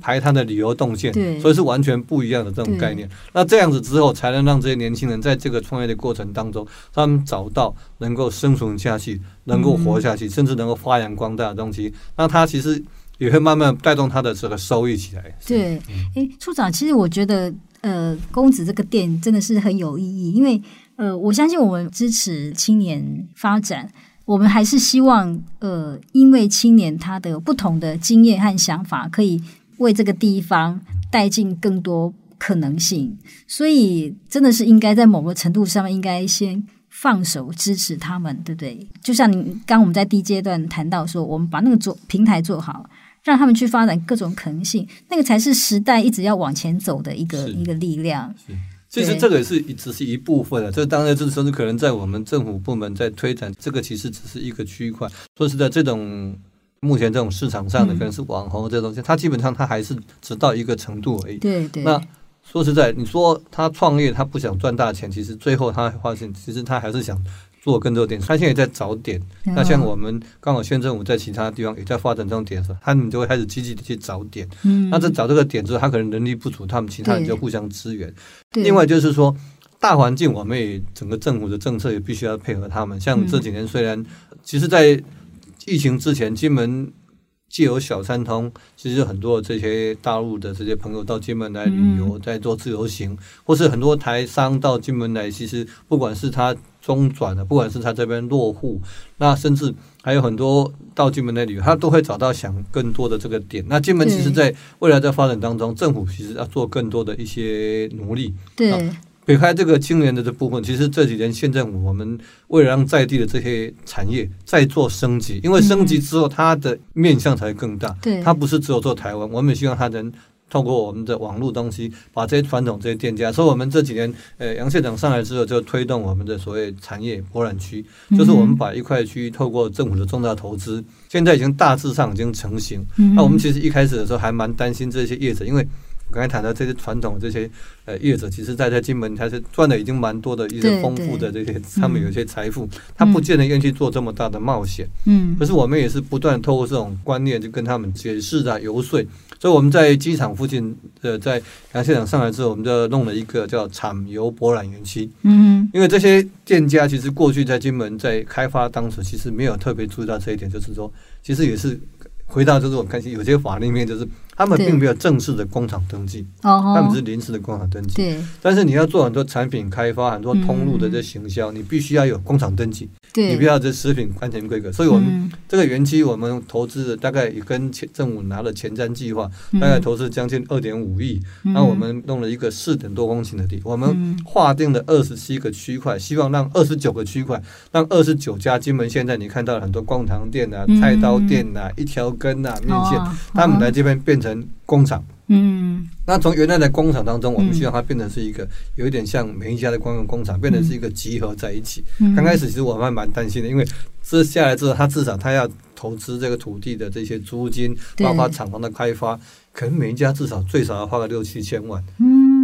排他的旅游动线，对，所以是完全不一样的这种概念。那这样子之后，才能让这些年轻人在这个创业的过程当中，他们找到能够生存下去。能够活下去，甚至能够发扬光大的东西，那他其实也会慢慢带动他的这个收益起来。对，哎、嗯，处长，其实我觉得，呃，公子这个店真的是很有意义，因为，呃，我相信我们支持青年发展，我们还是希望，呃，因为青年他的不同的经验和想法，可以为这个地方带进更多可能性，所以真的是应该在某个程度上面应该先。放手支持他们，对不对？就像你刚我们在第一阶段谈到说，我们把那个做平台做好，让他们去发展各种可能性，那个才是时代一直要往前走的一个一个力量。是，其实这个也是只是一部分的，这当然就是说是可能在我们政府部门在推展，这个其实只是一个区块。说实在，这种目前这种市场上的可能是网红这东西，它基本上它还是只到一个程度而已。对对。那说实在，你说他创业，他不想赚大钱，其实最后他发现，其实他还是想做更多点。他现在也在找点。那像我们刚好县政府在其他地方也在发展这种点的时候，他们就会开始积极的去找点。嗯那在找这个点之后，他可能能力不足，他们其他人就互相支援。另外就是说，大环境我们也整个政府的政策也必须要配合他们。像这几年虽然，其实，在疫情之前，金门。既有小三通，其实很多这些大陆的这些朋友到金门来旅游，在做自由行，或是很多台商到金门来，其实不管是他中转的，不管是他这边落户，那甚至还有很多到金门来旅游，他都会找到想更多的这个点。那金门其实在未来在发展当中，政府其实要做更多的一些努力。对。撇开这个青年的这部分，其实这几年县政府我们为了让在地的这些产业再做升级，因为升级之后它的面向才更大。对，它不是只有做台湾，我们也希望它能透过我们的网络东西，把这些传统这些店家，所以我们这几年，呃，杨县长上来之后，就推动我们的所谓产业博览区，就是我们把一块区域透过政府的重大投资，现在已经大致上已经成型。那我们其实一开始的时候还蛮担心这些业者，因为。刚才谈到这些传统这些呃业者，其实在在金门还是赚的已经蛮多的一些丰富的这些，他们有些财富，他不见得愿意去做这么大的冒险。嗯，可是我们也是不断透过这种观念，就跟他们解释啊、游说。所以我们在机场附近，呃，在杨县长上来之后，我们就弄了一个叫产油博览园区。嗯，因为这些店家其实过去在金门在开发当时，其实没有特别注意到这一点，就是说，其实也是回到就是我们看有些法律面就是。他们并没有正式的工厂登记，他们是临时的工厂登记。对，但是你要做很多产品开发、很多通路的这行销，你必须要有工厂登记。对，你不要这食品安全规格。所以我们这个园区，我们投资的大概也跟政府拿了前瞻计划，大概投资将近二点五亿。那我们弄了一个四点多公顷的地，我们划定了二十七个区块，希望让二十九个区块，让二十九家金门现在你看到很多光糖店啊、菜刀店啊、一条根啊、面线，他们来这边变成。工厂，嗯，那从原来的工厂当中，我们希望它变成是一个有一点像每一家的公用工厂，变成是一个集合在一起。刚开始其实我们还蛮担心的，因为这下来之后，他至少他要投资这个土地的这些租金，包括厂房的开发，可能每一家至少最少要花个六七千万。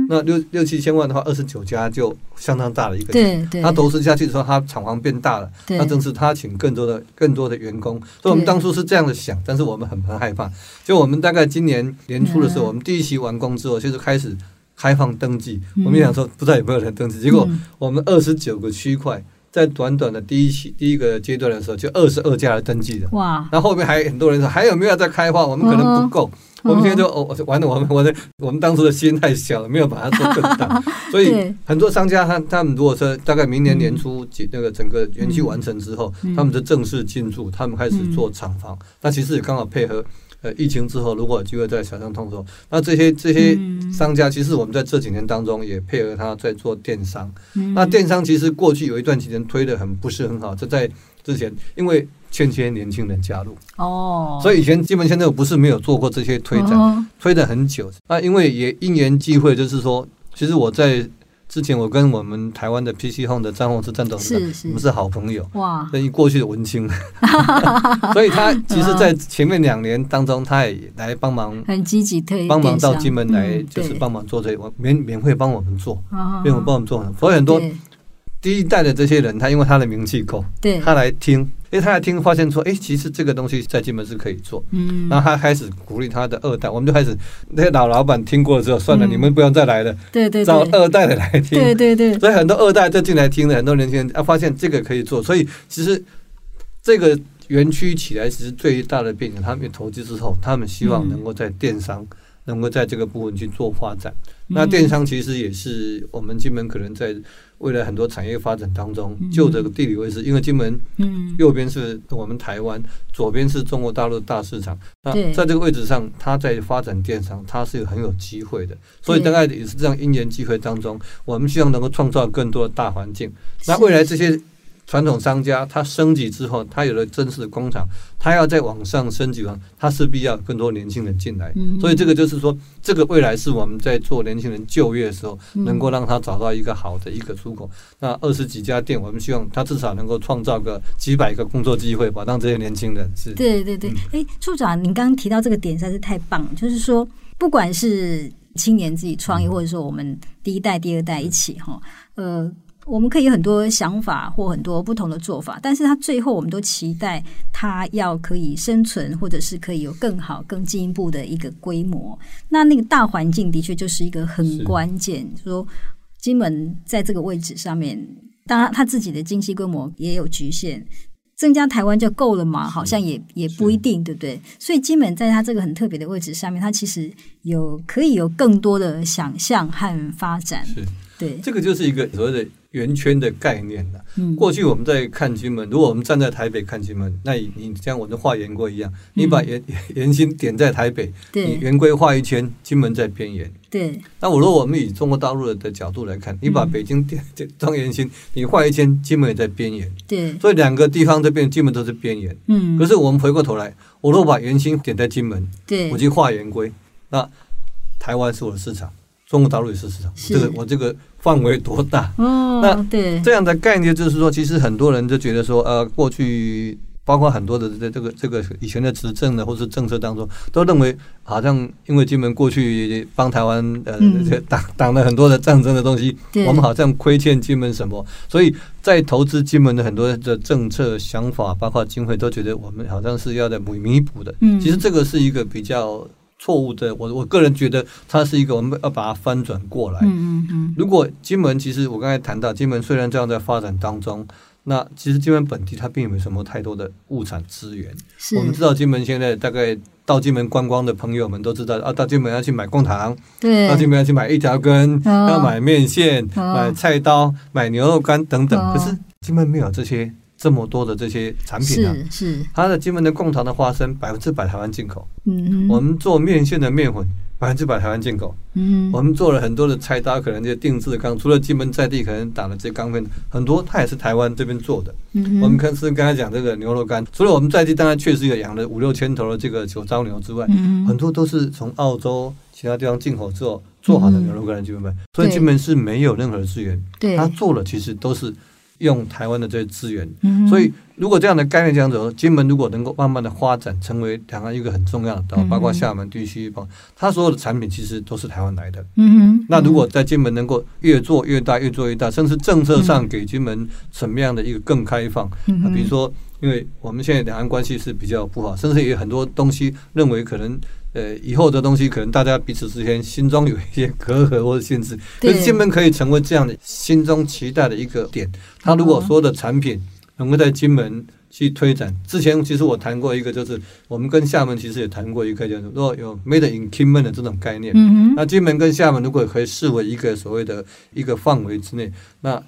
那六六七千万的话，二十九家就相当大的一个。对对。他投资下去的时候，他厂房变大了，那正是他请更多的更多的员工。所以我们当初是这样的想，但是我们很很害怕。就我们大概今年年初的时候，我们第一期完工之后，就是开始开放登记。我们想说，不知道有没有人登记，结果我们二十九个区块，在短短的第一期第一个阶段的时候，就二十二家来登记的。哇！然后后面还有很多人说，还有没有在开发？我们可能不够。我们现在就哦，完了，我们我的我们当初的心太小了，没有把它做更大。所以很多商家他他们如果说大概明年年初那个整个园区完成之后，他们就正式进驻，他们开始做厂房。那其实也刚好配合呃疫情之后，如果有机会在小商通的，那这些这些商家其实我们在这几年当中也配合他在做电商。那电商其实过去有一段时间推得很不是很好，就在之前因为。欠缺年轻人加入哦，所以以前基本现在我不是没有做过这些推展，推的很久。那因为也因缘际会，就是说，其实我在之前我跟我们台湾的 PC Home 的张宏志张董事长，我们是好朋友哇，等于过去的文青，所以他其实，在前面两年当中，他也来帮忙，很积极推，帮忙到金门来，就是帮忙做这些，免免费帮我们做，免费帮我们做，所以很多。第一代的这些人，他因为他的名气够，对，他来听，因为他来听，发现说，哎，其实这个东西在金门是可以做，嗯，然后他开始鼓励他的二代，我们就开始那些老老板听过了之后，算了，你们不要再来了，对对，找二代的来听，对对对，所以很多二代就进来听了，很多年轻人啊发现这个可以做，所以其实这个园区起来，其实最大的变化，他们投资之后，他们希望能够在电商，能够在这个部分去做发展。那电商其实也是我们金门可能在。未来很多产业发展当中，就这个地理位置，因为金门右边是我们台湾，左边是中国大陆的大市场。那在这个位置上，它在发展电商，它是很有机会的。所以大概也是这样因缘机会当中，我们希望能够创造更多的大环境。那未来这些。传统商家他升级之后，他有了正式的工厂，他要再往上升级完，他势必要更多年轻人进来。所以这个就是说，这个未来是我们在做年轻人就业的时候，能够让他找到一个好的一个出口。那二十几家店，我们希望他至少能够创造个几百个工作机会吧，让这些年轻人是。对对对，哎，处长，您刚刚提到这个点实在是太棒了，就是说，不管是青年自己创业，或者说我们第一代、第二代一起哈，呃。我们可以有很多想法或很多不同的做法，但是他最后我们都期待他要可以生存，或者是可以有更好、更进一步的一个规模。那那个大环境的确就是一个很关键。说金门在这个位置上面，当然他自己的经济规模也有局限，增加台湾就够了嘛？好像也也不一定，对不对？所以金门在他这个很特别的位置上面，他其实有可以有更多的想象和发展。对，这个就是一个所谓的。圆圈的概念了。过去我们在看金门，如果我们站在台北看金门，那你你像我的画圆规一样，你把圆圆 心点在台北，你圆规画一圈，金门在边缘。对。那我如果我们以中国大陆的角度来看，你把北京点当圆心，你画一圈，金门也在边缘。对。所以两个地方这边基本都是边缘。嗯。可是我们回过头来，我如果把圆心点在金门，对，我去画圆规，那。台湾是我的市场，中国大陆也是市场，这个我这个范围多大？哦，那对，这样的概念就是说，其实很多人就觉得说，呃，过去。包括很多的这这个这个以前的执政的或是政策当中，都认为好像因为金门过去帮台湾呃挡挡了很多的战争的东西，我们好像亏欠金门什么，所以在投资金门的很多的政策想法，包括经费，都觉得我们好像是要在弥弥补的。嗯其实这个是一个比较错误的，我我个人觉得它是一个我们要把它翻转过来。如果金门其实我刚才谈到金门虽然这样在发展当中。那其实金门本地它并没有什么太多的物产资源。我们知道金门现在大概到金门观光的朋友们都知道啊，到金门要去买贡糖，对，到金门要去买一条根，哦、要买面线、哦、买菜刀、买牛肉干等等。哦、可是金门没有这些这么多的这些产品啊。是是，它的金门的贡糖的花生百分之百台湾进口。嗯哼，我们做面线的面粉。百分之百台湾进口。嗯，我们做了很多的菜刀，可能这些定制的钢，除了金门在地可能打了这些钢片，很多它也是台湾这边做的。嗯，我们看是刚才讲这个牛肉干，除了我们在地当然确实有养了五六千头的这个酒糟牛之外，嗯，很多都是从澳洲其他地方进口之后做好的牛肉干来金门卖。所以金门是没有任何的资源，对，它做了其实都是。用台湾的这些资源，所以如果这样的概念这样走，金门如果能够慢慢的发展成为两岸一个很重要的岛，包括厦门地区，包括它所有的产品其实都是台湾来的。嗯那如果在金门能够越做越大，越做越大，甚至政策上给金门什么样的一个更开放？啊，比如说，因为我们现在两岸关系是比较不好，甚至也有很多东西认为可能。呃，以后的东西可能大家彼此之间心中有一些隔阂或者限制，可是金门可以成为这样的心中期待的一个点。他如果说的产品能够在金门去推展，之前其实我谈过一个，就是我们跟厦门其实也谈过一个，就是若有 Made in 金门的这种概念，那金门跟厦门如果可以视为一个所谓的一个范围之内，那。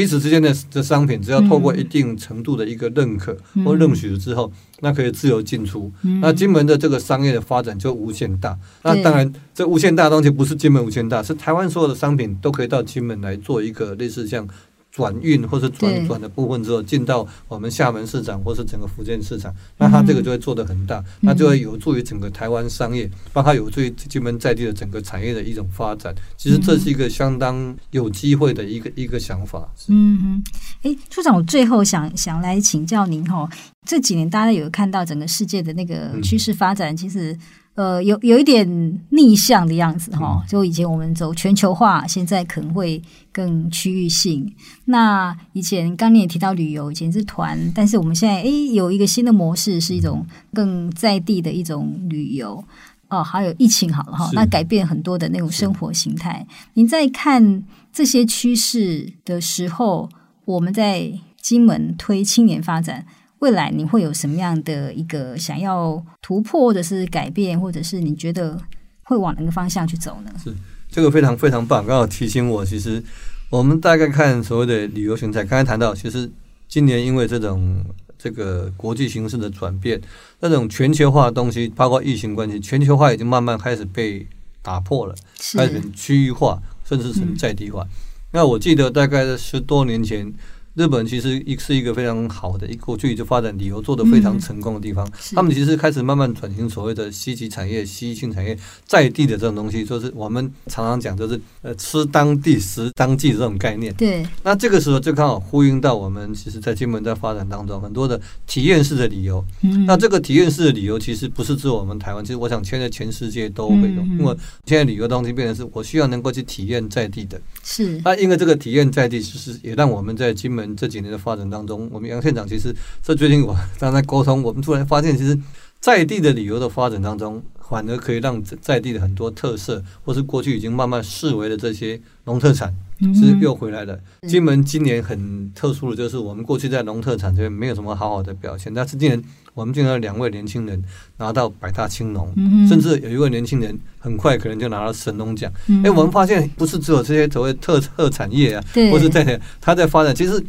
彼此之间的这商品，只要透过一定程度的一个认可或认许了之后，那可以自由进出。那金门的这个商业的发展就无限大。那当然，这无限大的东西不是金门无限大，是台湾所有的商品都可以到金门来做一个类似像。转运或是转转的部分之后，进到我们厦门市场或是整个福建市场，那它这个就会做得很大，那就会有助于整个台湾商业，帮它有助于金门在地的整个产业的一种发展。其实这是一个相当有机会的一个一个想法。嗯嗯，哎，处长，我最后想想来请教您哈，这几年大家有看到整个世界的那个趋势发展，其实。呃，有有一点逆向的样子哈，就以前我们走全球化，现在可能会更区域性。那以前刚你也提到旅游，以前是团，但是我们现在诶有一个新的模式，是一种更在地的一种旅游哦。还有疫情好了哈，那改变很多的那种生活形态。您在看这些趋势的时候，我们在金门推青年发展。未来你会有什么样的一个想要突破，或者是改变，或者是你觉得会往哪个方向去走呢？是这个非常非常棒，刚好提醒我，其实我们大概看所谓的旅游形态，刚才谈到，其实今年因为这种这个国际形势的转变，那种全球化的东西，包括疫情关系，全球化已经慢慢开始被打破了，开始区域化，甚至是在地化。嗯、那我记得大概是十多年前。日本其实一是一个非常好的，一过去就发展旅游做得非常成功的地方。嗯、他们其实开始慢慢转型所谓的稀奇产业、西性产业，在地的这种东西，就是我们常常讲，就是呃吃当地、食当季这种概念。对。那这个时候就刚好呼应到我们其实，在金门在发展当中很多的体验式的旅游。嗯。那这个体验式的旅游其实不是指我们台湾，其实我想现在全世界都会有，嗯、因为现在旅游东西变成是我需要能够去体验在地的。是。那因为这个体验在地，其实也让我们在金门。这几年的发展当中，我们杨县长其实这最近我 刚才沟通，我们突然发现，其实在地的旅游的发展当中，反而可以让在地的很多特色，或是过去已经慢慢视为的这些农特产，是又回来了。金门今年很特殊的就是，我们过去在农特产这边没有什么好好的表现，但是今年我们竟然有两位年轻人拿到百大青农，甚至有一位年轻人很快可能就拿到神农奖。哎，我们发现不是只有这些所谓特特产业啊，或是在他在发展，其实。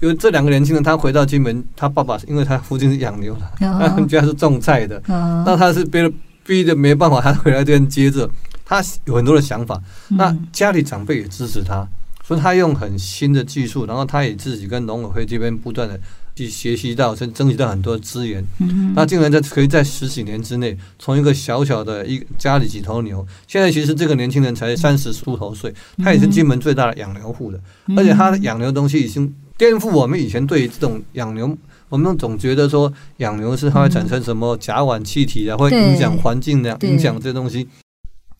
因为这两个年轻人，他回到金门，他爸爸因为他父亲是养牛的，他们家是种菜的，那他是逼的逼的没办法，他回来这边接着，他有很多的想法，那家里长辈也支持他，所以他用很新的技术，然后他也自己跟农委会这边不断的去学习到，甚至争取到很多资源。嗯，那竟然在可以在十几年之内，从一个小小的一家里几头牛，现在其实这个年轻人才三十出头岁，他也是金门最大的养牛户的，而且他的养牛东西已经颠覆我们以前对于这种养牛，我们总觉得说养牛是它会产生什么甲烷气体啊，会影响环境的，影响这些东西，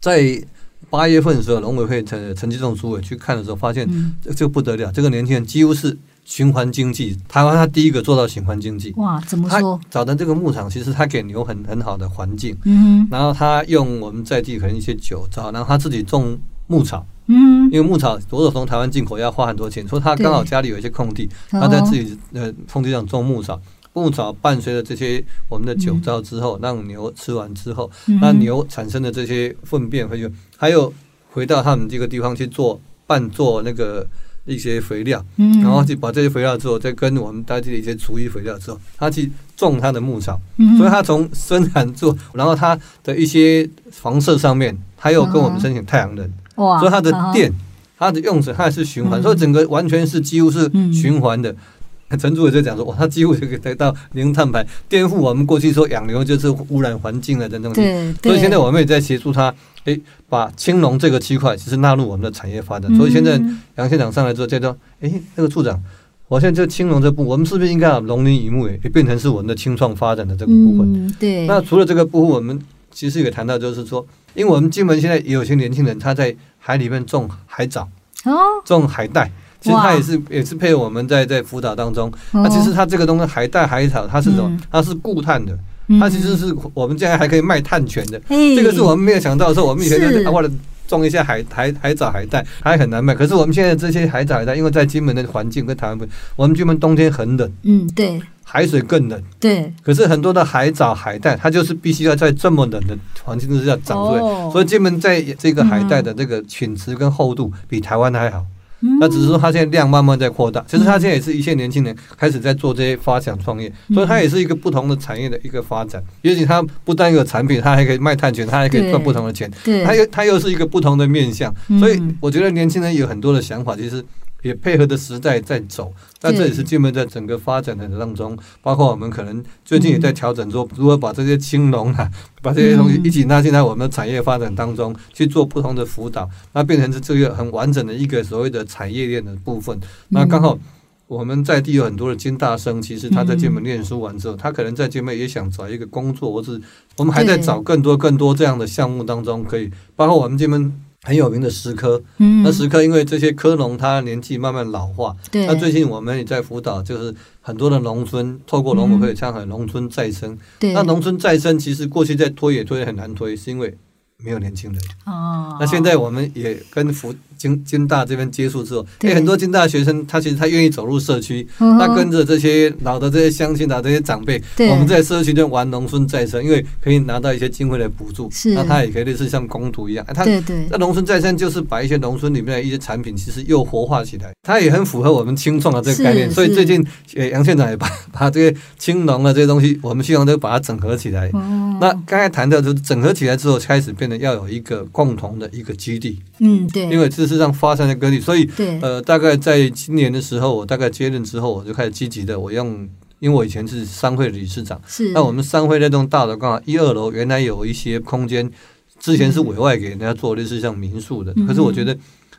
在。八月份的时候，农委会陈陈吉仲主委去看的时候，发现这就不得了，这个年轻人几乎是循环经济。台湾他第一个做到循环经济。哇，怎么说？他找的这个牧场，其实他给牛很很好的环境。嗯。然后他用我们在地可能一些酒糟，然后他自己种牧草。嗯。因为牧草如果从台湾进口要花很多钱，说他刚好家里有一些空地，他在自己呃空地上种牧草。牧草伴随着这些我们的酒糟之后，让牛吃完之后，那牛产生的这些粪便，会有还有回到他们这个地方去做拌做那个一些肥料，然后去把这些肥料之后，再跟我们当地的一些厨余肥料之后，他去种他的牧草，所以他从生产做，然后他的一些房舍上面，他又跟我们申请太阳能，所以他的电，他的用水，它也是循环，所以整个完全是几乎是循环的。陈主委就讲说，哇，他几乎就可以得到零碳排，颠覆我们过去说养牛就是污染环境的这种东西。所以现在我们也在协助他，诶，把青龙这个区块其实纳入我们的产业发展。所以现在杨县长上来之后，就说，诶，那个处长，我现在就青龙这部，我们是不是应该把龙林渔牧也变成是我们的青创发展的这个部分？对。那除了这个部分，我们其实也谈到，就是说，因为我们金门现在也有些年轻人他在海里面种海藻，哦种海带。其实它也是也是配合我们在在辅导当中，那其实它这个东西海带海草，它是什么？它是固碳的，它其实是我们现在还可以卖碳权的。这个是我们没有想到的时候，我们以前就为了种一些海海海藻海带，还很难卖。可是我们现在这些海藻海带，因为在金门的环境跟台湾不，我们金门冬天很冷，嗯，对，海水更冷，对。可是很多的海藻海带，它就是必须要在这么冷的环境之下长出来，所以金门在这个海带的这个品质跟厚度比台湾还好。那只是说，他现在量慢慢在扩大。其实他现在也是一些年轻人开始在做这些发想创业，所以他也是一个不同的产业的一个发展。也许他不单有产品，他还可以卖碳权，他还可以赚不同的钱。他又他又是一个不同的面向。所以我觉得年轻人有很多的想法，其实。也配合着时代在走，但这也是金门在整个发展的当中，包括我们可能最近也在调整，说如何把这些青龙啊，把这些东西一起纳进来我们的产业发展当中去做不同的辅导，那变成是这个很完整的一个所谓的产业链的部分。那刚好我们在地有很多的金大生，其实他在金门念书完之后，他可能在金门也想找一个工作，或是我们还在找更多更多这样的项目当中，可以包括我们金门。很有名的石科，嗯，那石科因为这些科农他年纪慢慢老化，对，那最近我们也在辅导，就是很多的农村透过农委会倡议农村再生，对，那农村再生其实过去在推也推很难推，是因为没有年轻人，哦，那现在我们也跟福。金金大这边接触之后，哎，很多金大学生，他其实他愿意走入社区，他跟着这些老的这些乡亲啊，这些长辈，我们在社区就玩农村再生，因为可以拿到一些经费的补助，那他也可以类似像工读一样，他那农村再生就是把一些农村里面的一些产品，其实又活化起来，他也很符合我们青创的这个概念，所以最近呃杨县长也把把这些青农的这些东西，我们希望都把它整合起来。那刚才谈到就是整合起来之后，开始变得要有一个共同的一个基地，嗯，对，因为这。事实上发生的各地，所以对呃，大概在今年的时候，我大概接任之后，我就开始积极的，我用，因为我以前是商会理事长，是那我们商会那栋大楼刚好一二楼原来有一些空间，之前是委外给人家做类似像民宿的，嗯、可是我觉得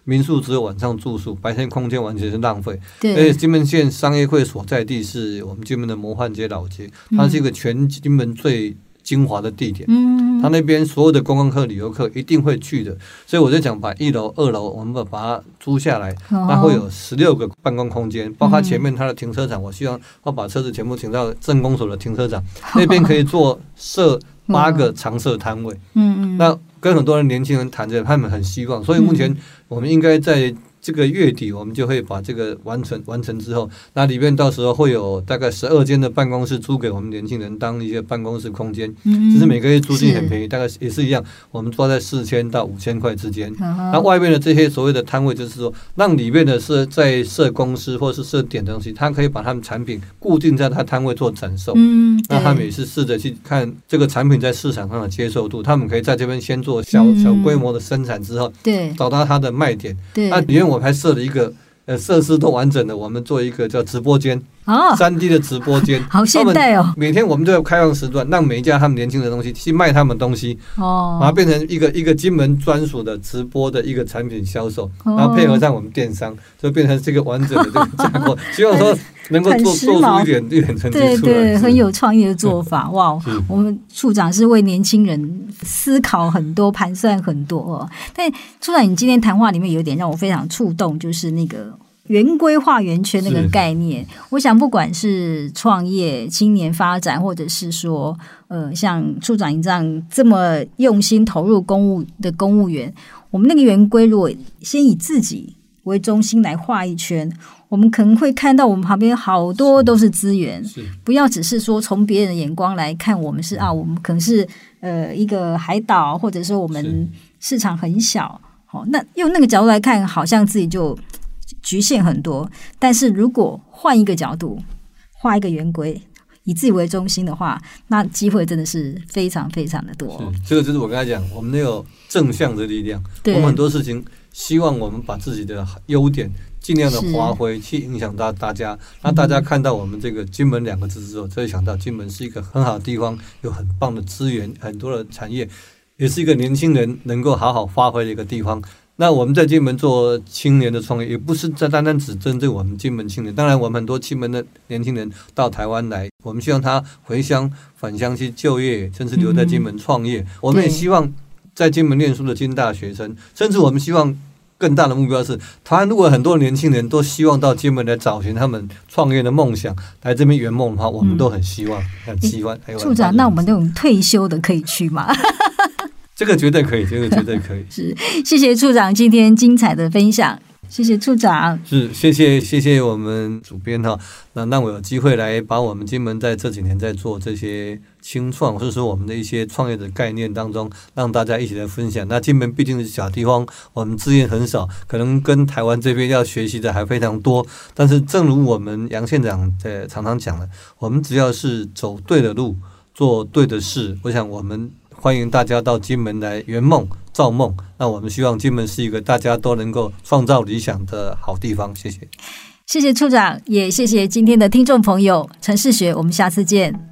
民宿只有晚上住宿，白天空间完全是浪费。对，而且金门县商业会所在地是我们金门的模范街老街，它是一个全金门最。精华的地点，嗯，他那边所有的观光客、旅游客一定会去的，所以我就讲把一楼、二楼我们把把它租下来，那会有十六个办公空间，包括前面它的停车场，我希望要把车子全部停到镇公所的停车场，那边可以做设八个常设摊位，嗯嗯，那跟很多人年轻人谈着，他们很希望，所以目前我们应该在。这个月底我们就会把这个完成，完成之后，那里面到时候会有大概十二间的办公室租给我们年轻人当一些办公室空间，嗯，只是每个月租金很便宜，大概也是一样，我们抓在四千到五千块之间。那外面的这些所谓的摊位，就是说让里面的是在设公司或是设点东西，他可以把他们产品固定在他摊位做展售，嗯，那他们也是试着去看这个产品在市场上的接受度，他们可以在这边先做小小规模的生产之后，对，找到它的卖点，对，那里面。我还设了一个呃设施都完整的，我们做一个叫直播间，哦，三 D 的直播间，好现代哦。每天我们都要开放时段，让每一家他们年轻的东西去卖他们东西，哦，把它变成一个一个金门专属的直播的一个产品销售，然后配合上我们电商，就变成这个完整的这个架构。希望说能够做做出一点一点成绩出来，对对，很有创意的做法。哇，我们处长是为年轻人思考很多、盘算很多哦。但处长，你今天谈话里面有一点让我非常触动，就是那个。圆规画圆圈那个概念，我想不管是创业、青年发展，或者是说，呃，像处长你这样这么用心投入公务的公务员，我们那个圆规如果先以自己为中心来画一圈，我们可能会看到我们旁边好多都是资源，不要只是说从别人的眼光来看，我们是啊，我们可能是呃一个海岛，或者说我们市场很小，好，那用那个角度来看，好像自己就。局限很多，但是如果换一个角度，画一个圆规，以自己为中心的话，那机会真的是非常非常的多。这个就是我刚才讲，我们那个正向的力量。对我们很多事情，希望我们把自己的优点尽量的发挥，去影响到大家，那大家看到我们这个金门两个字之后，就会想到金门是一个很好的地方，有很棒的资源，很多的产业，也是一个年轻人能够好好发挥的一个地方。那我们在金门做青年的创业，也不是在单单只针对我们金门青年。当然，我们很多金门的年轻人到台湾来，我们希望他回乡返乡去就业，甚至留在金门创业。嗯、我们也希望在金门念书的金大学生，甚至我们希望更大的目标是，台湾如果很多年轻人都希望到金门来找寻他们创业的梦想，来这边圆梦的话，我们都很希望。很希望。处长，那我们那种退休的可以去吗？这个绝对可以，这个绝对可以。是，谢谢处长今天精彩的分享，谢谢处长。是，谢谢谢谢我们主编哈，那让我有机会来把我们金门在这几年在做这些清创，或者说我们的一些创业的概念当中，让大家一起来分享。那金门毕竟是小地方，我们资源很少，可能跟台湾这边要学习的还非常多。但是，正如我们杨县长在常常讲的，我们只要是走对的路，做对的事，我想我们。欢迎大家到金门来圆梦、造梦。那我们希望金门是一个大家都能够创造理想的好地方。谢谢，谢谢处长，也谢谢今天的听众朋友。陈世学，我们下次见。